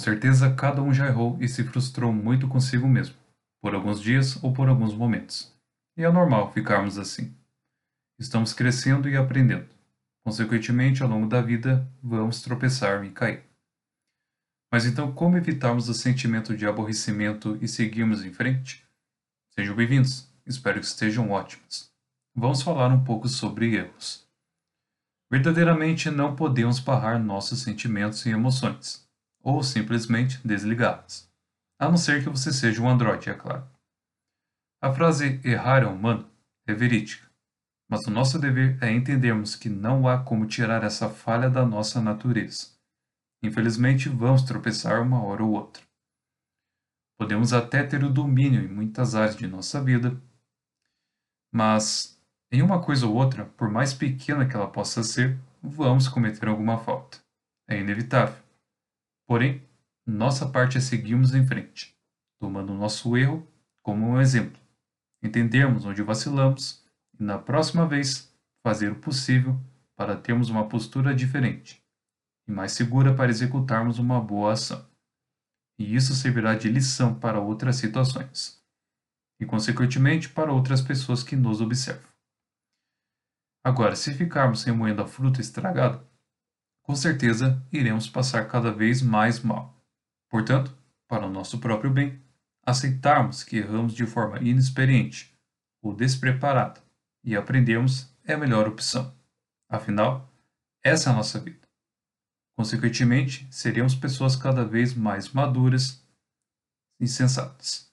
certeza cada um já errou e se frustrou muito consigo mesmo, por alguns dias ou por alguns momentos. E é normal ficarmos assim. Estamos crescendo e aprendendo. Consequentemente, ao longo da vida, vamos tropeçar e cair. Mas então, como evitarmos o sentimento de aborrecimento e seguirmos em frente? Sejam bem-vindos, espero que estejam ótimos. Vamos falar um pouco sobre erros. Verdadeiramente não podemos barrar nossos sentimentos e emoções, ou simplesmente desligá-las. A não ser que você seja um androide, é claro. A frase errar é humano é verídica, mas o nosso dever é entendermos que não há como tirar essa falha da nossa natureza Infelizmente, vamos tropeçar uma hora ou outra. Podemos até ter o domínio em muitas áreas de nossa vida, mas em uma coisa ou outra, por mais pequena que ela possa ser, vamos cometer alguma falta. É inevitável. Porém, nossa parte é seguirmos em frente, tomando nosso erro como um exemplo, entendermos onde vacilamos e, na próxima vez, fazer o possível para termos uma postura diferente e mais segura para executarmos uma boa ação. E isso servirá de lição para outras situações, e consequentemente para outras pessoas que nos observam. Agora, se ficarmos remoendo a fruta estragada, com certeza iremos passar cada vez mais mal. Portanto, para o nosso próprio bem, aceitarmos que erramos de forma inexperiente ou despreparada e aprendermos é a melhor opção. Afinal, essa é a nossa vida. Consequentemente, seríamos pessoas cada vez mais maduras e sensatas.